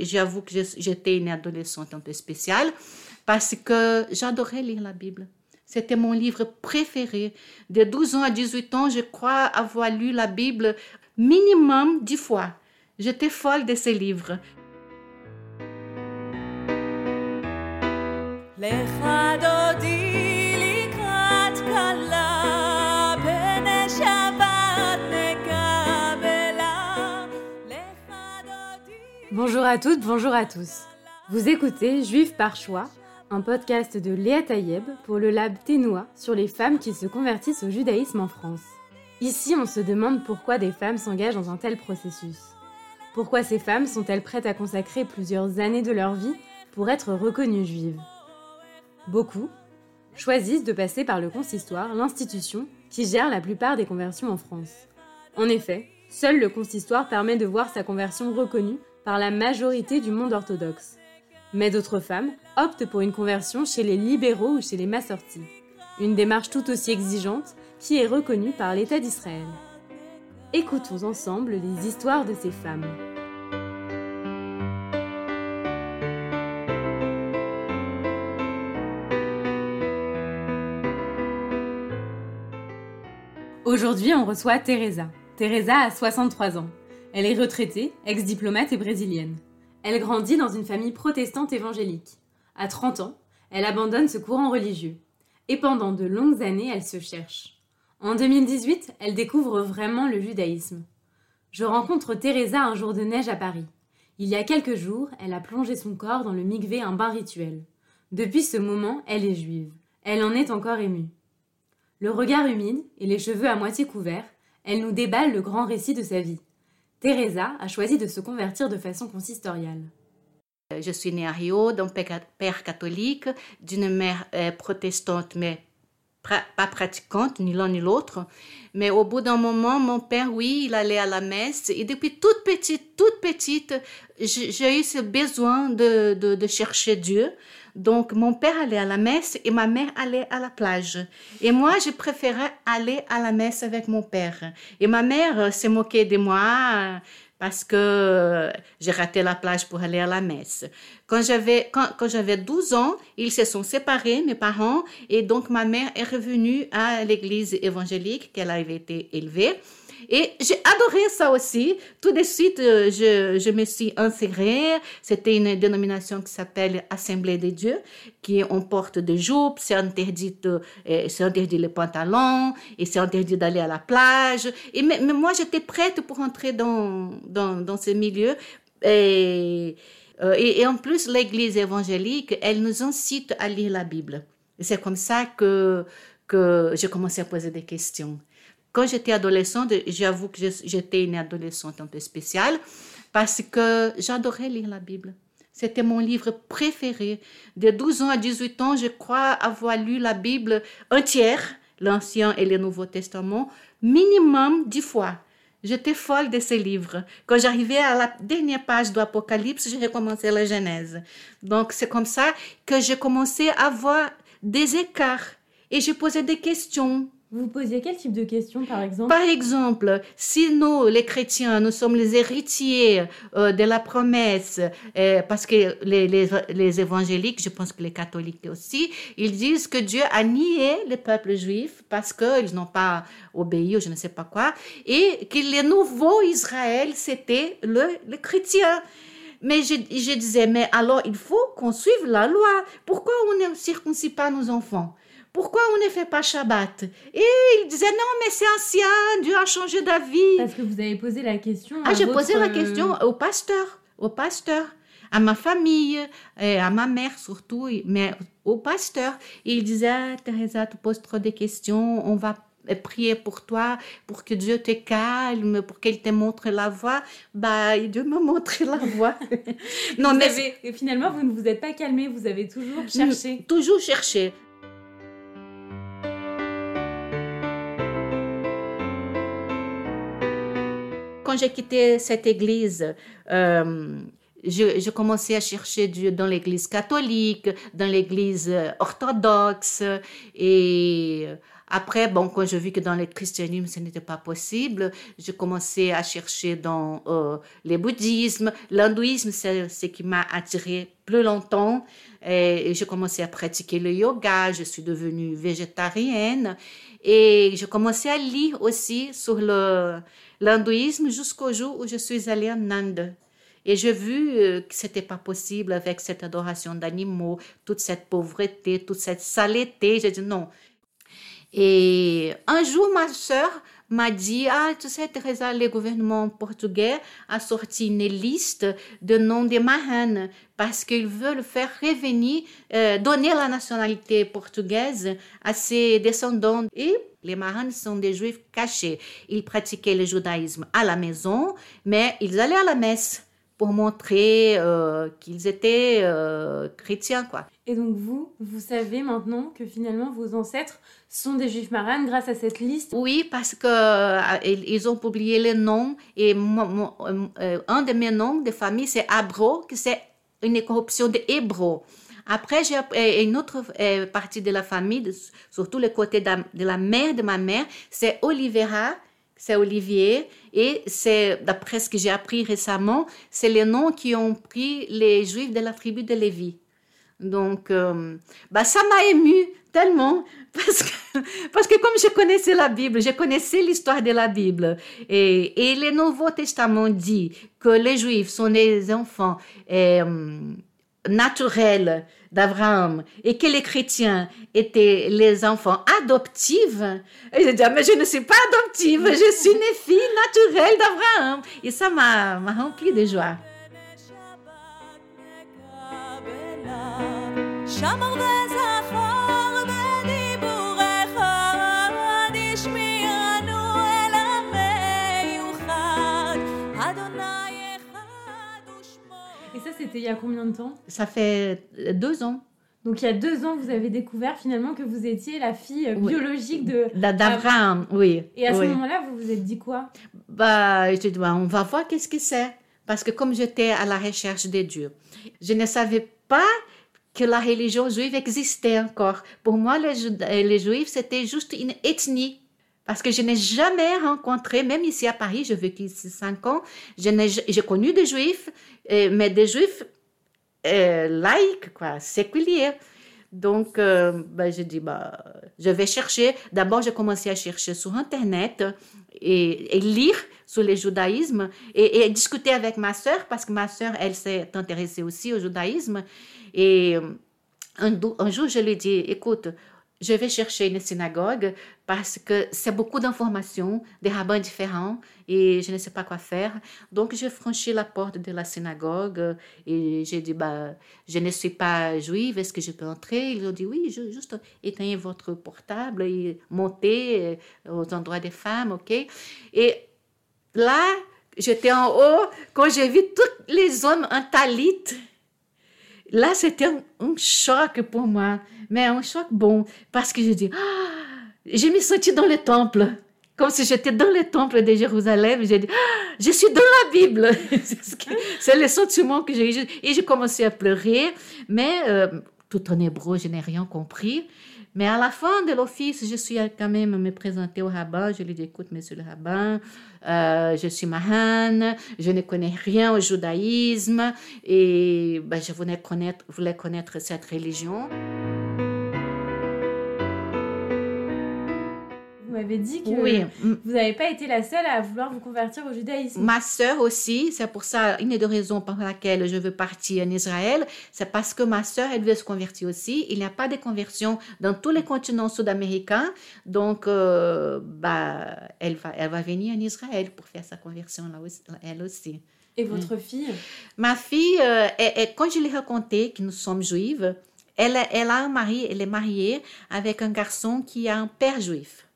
J'avoue que j'étais une adolescente un peu spéciale parce que j'adorais lire la Bible. C'était mon livre préféré. De 12 ans à 18 ans, je crois avoir lu la Bible minimum 10 fois. J'étais folle de ces livres. Bonjour à toutes, bonjour à tous. Vous écoutez Juive par choix, un podcast de Léa Tayeb pour le lab Ténois sur les femmes qui se convertissent au judaïsme en France. Ici, on se demande pourquoi des femmes s'engagent dans un tel processus. Pourquoi ces femmes sont-elles prêtes à consacrer plusieurs années de leur vie pour être reconnues juives? Beaucoup choisissent de passer par le consistoire, l'institution qui gère la plupart des conversions en France. En effet, seul le consistoire permet de voir sa conversion reconnue par la majorité du monde orthodoxe. Mais d'autres femmes optent pour une conversion chez les libéraux ou chez les massortis, une démarche tout aussi exigeante qui est reconnue par l'État d'Israël. Écoutons ensemble les histoires de ces femmes. Aujourd'hui, on reçoit Teresa. Teresa a 63 ans. Elle est retraitée, ex-diplomate et brésilienne. Elle grandit dans une famille protestante évangélique. À 30 ans, elle abandonne ce courant religieux. Et pendant de longues années, elle se cherche. En 2018, elle découvre vraiment le judaïsme. Je rencontre Teresa un jour de neige à Paris. Il y a quelques jours, elle a plongé son corps dans le mikvé, un bain rituel. Depuis ce moment, elle est juive. Elle en est encore émue. Le regard humide et les cheveux à moitié couverts, elle nous déballe le grand récit de sa vie. Teresa a choisi de se convertir de façon consistoriale. Je suis née à Rio d'un père catholique, d'une mère euh, protestante, mais pas pratiquante, ni l'un ni l'autre. Mais au bout d'un moment, mon père, oui, il allait à la messe. Et depuis toute petite, toute petite, j'ai eu ce besoin de chercher Dieu. Donc, mon père allait à la messe et ma mère allait à la plage. Et moi, je préférais aller à la messe avec mon père. Et ma mère euh, s'est moquée de moi euh, parce que euh, j'ai raté la plage pour aller à la messe. Quand j'avais, quand j'avais 12 ans, ils se sont séparés, mes parents, et donc ma mère est revenue à l'église évangélique qu'elle avait été élevée. Et j'ai adoré ça aussi. Tout de suite, euh, je, je me suis insérée. C'était une dénomination qui s'appelle Assemblée de Dieu, qui on porte des jupes, c'est interdit, euh, c'est interdit les pantalons, et c'est interdit d'aller à la plage. Et mais, moi, j'étais prête pour entrer dans, dans, dans ce milieu. Et, euh, et, et en plus, l'Église évangélique, elle nous incite à lire la Bible. C'est comme ça que, que j'ai commencé à poser des questions. Quand j'étais adolescente, j'avoue que j'étais une adolescente un peu spéciale parce que j'adorais lire la Bible. C'était mon livre préféré. De 12 ans à 18 ans, je crois avoir lu la Bible entière, l'Ancien et le Nouveau Testament, minimum dix fois. J'étais folle de ces livres. Quand j'arrivais à la dernière page de l'Apocalypse, j'ai recommencé la Genèse. Donc c'est comme ça que j'ai commencé à voir des écarts et j'ai posé des questions. Vous posiez quel type de questions, par exemple? Par exemple, si nous, les chrétiens, nous sommes les héritiers euh, de la promesse, euh, parce que les, les, les, évangéliques, je pense que les catholiques aussi, ils disent que Dieu a nié le peuple juif parce qu'ils n'ont pas obéi ou je ne sais pas quoi, et que le nouveau Israël, c'était le, le chrétien. Mais je, je disais, mais alors il faut qu'on suive la loi. Pourquoi on ne circoncis pas nos enfants? Pourquoi on ne fait pas Shabbat? Et il disait non, mais c'est ancien, Dieu a changé d'avis. Parce que vous avez posé la question. Ah, j'ai posé la question au pasteur, au pasteur, à ma famille, et à ma mère surtout, mais au pasteur. il disait ah, Teresa, tu poses trop de questions, on va prier pour toi, pour que Dieu te calme, pour qu'il te montre la voie. Bah, Dieu m'a montré la voie. non, mais et finalement, vous ne vous êtes pas calmé, vous avez toujours cherché. Toujours cherché. quand j'ai quitté cette église, euh, je, commençais à chercher Dieu dans l'église catholique, dans l'église orthodoxe. Et après, bon, quand je vis que dans le christianisme, ce n'était pas possible, j'ai commencé à chercher dans euh, les bouddhismes. L'hindouisme, c'est ce qui m'a attiré plus longtemps. Et, j'ai commencé à pratiquer le yoga. Je suis devenue végétarienne. Et j'ai commencé à lire aussi sur l'hindouisme jusqu'au jour où je suis allée en Inde. Et j'ai vu euh, que c'était pas possible avec cette adoration d'animaux, toute cette pauvreté, toute cette saleté. J'ai dit non, et un jour, ma soeur m'a dit, ah, tu sais, Teresa, le gouvernement portugais a sorti une liste de noms des marraines parce qu'ils veulent faire revenir, euh, donner la nationalité portugaise à ses descendants. Et les marraines sont des juifs cachés. Ils pratiquaient le judaïsme à la maison, mais ils allaient à la messe pour montrer euh, qu'ils étaient euh, chrétiens, quoi. Et donc vous, vous savez maintenant que finalement vos ancêtres sont des juifs marranes grâce à cette liste? Oui, parce que euh, ils ont publié les noms et un de mes noms de famille c'est Abro, que c'est une corruption de Hébreu. Après, j'ai une autre partie de la famille, surtout le côté de, de la mère de ma mère, c'est Olivera, c'est Olivier, et c'est, d'après ce que j'ai appris récemment, c'est les noms qui ont pris les Juifs de la tribu de Lévi. Donc, euh, bah, ça m'a ému tellement parce que, parce que comme je connaissais la Bible, je connaissais l'histoire de la Bible et, et le Nouveau Testament dit que les Juifs sont des enfants euh, naturels d'Abraham et que les chrétiens étaient les enfants adoptifs. Je dis, ah, mais je ne suis pas adoptive, je suis une fille naturelle d'Abraham. Et ça m'a rempli de joie. C'était il y a combien de temps Ça fait deux ans. Donc il y a deux ans, vous avez découvert finalement que vous étiez la fille biologique de d'Abraham, oui. Et à ce moment-là, vous vous êtes dit quoi Bah, je dit, bah, on va voir qu'est-ce que c'est, parce que comme j'étais à la recherche de Dieu, je ne savais pas que la religion juive existait encore. Pour moi, les, les juifs c'était juste une ethnie. Parce que je n'ai jamais rencontré, même ici à Paris, j'ai vécu ici cinq ans, j'ai connu des juifs, euh, mais des juifs euh, laïcs, quoi, séculiers. Donc, euh, ben, je dis, bah, je vais chercher. D'abord, j'ai commencé à chercher sur Internet et, lire sur le judaïsme et, discuter avec ma sœur parce que ma sœur, elle s'est intéressée aussi au judaïsme. Et un, un jour, je lui ai dit, écoute, je vais chercher une synagogue parce que c'est beaucoup d'informations, des rabbins différents et je ne sais pas quoi faire. Donc, j'ai franchi la porte de la synagogue et j'ai dit, bah, je ne suis pas juive, est-ce que je peux entrer? Ils ont dit, oui, juste éteignez votre portable et montez euh, aux endroits des femmes, ok? Et là, j'étais en haut quand j'ai vu tous les hommes en talit. Là, c'était un choc pour moi mais un choc bon, parce que je dis, ah, je me senti dans le temple, comme si j'étais dans le temple de Jérusalem. J'ai dit, ah, je suis dans la Bible. C'est le sentiment que j'ai eu. Et j'ai commencé à pleurer, mais euh, tout en hébreu, je n'ai rien compris. Mais à la fin de l'office, je suis quand même me présenter au rabbin. Je lui dis, écoute, monsieur le rabbin, euh, je suis mahane, je ne connais rien au judaïsme et ben, je voulais connaître, voulais connaître cette religion. M'avez dit que oui. vous n'avez pas été la seule à vouloir vous convertir au judaïsme. Ma sœur aussi, c'est pour ça, une des raisons pour laquelle je veux partir en Israël, c'est parce que ma sœur, elle veut se convertir aussi. Il n'y a pas de conversion dans tous les continents sud-américains, donc euh, bah, elle, va, elle va venir en Israël pour faire sa conversion là elle aussi. Et votre fille? Ma fille, euh, quand je lui ai raconté que nous sommes juives, elle, elle a un mari, elle est mariée avec un garçon qui a un père juif.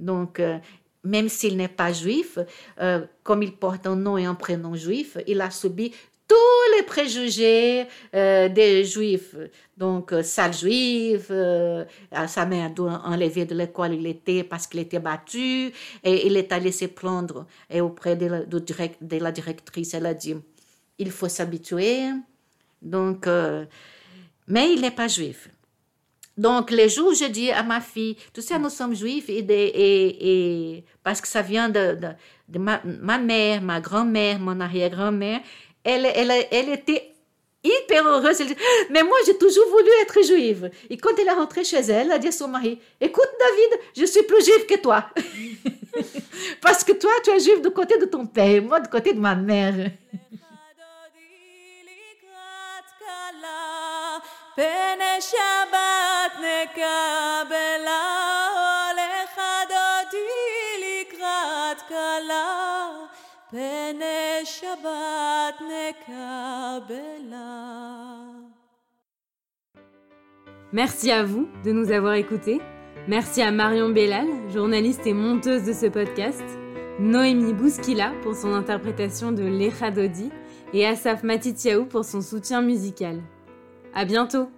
Donc, euh, même s'il n'est pas juif, euh, comme il porte un nom et un prénom juif, il a subi tous les préjugés euh, des juifs. Donc, sale juif, sa mère a enlevé de l'école, il était parce qu'il était battu, et il est allé se plaindre. Et auprès de la, de la directrice, elle a dit, il faut s'habituer. Donc, mais il n'est pas juif. Donc, les jours je dis à ma fille, tu sais, nous sommes juifs, et, et, parce que ça vient de, ma, mère, ma grand-mère, mon arrière-grand-mère, elle, elle, elle était hyper heureuse. Mais moi, j'ai toujours voulu être juive. Et quand elle est rentrée chez elle, elle a dit à son mari, écoute, David, je suis plus juive que toi. Parce que toi, tu es juive du côté de ton père, moi du côté de ma mère. Merci à vous de nous avoir écoutés. Merci à Marion Bellal, journaliste et monteuse de ce podcast, Noémie Bouskila pour son interprétation de L'Echadodi et Asaf Matitiaou pour son soutien musical. À bientôt!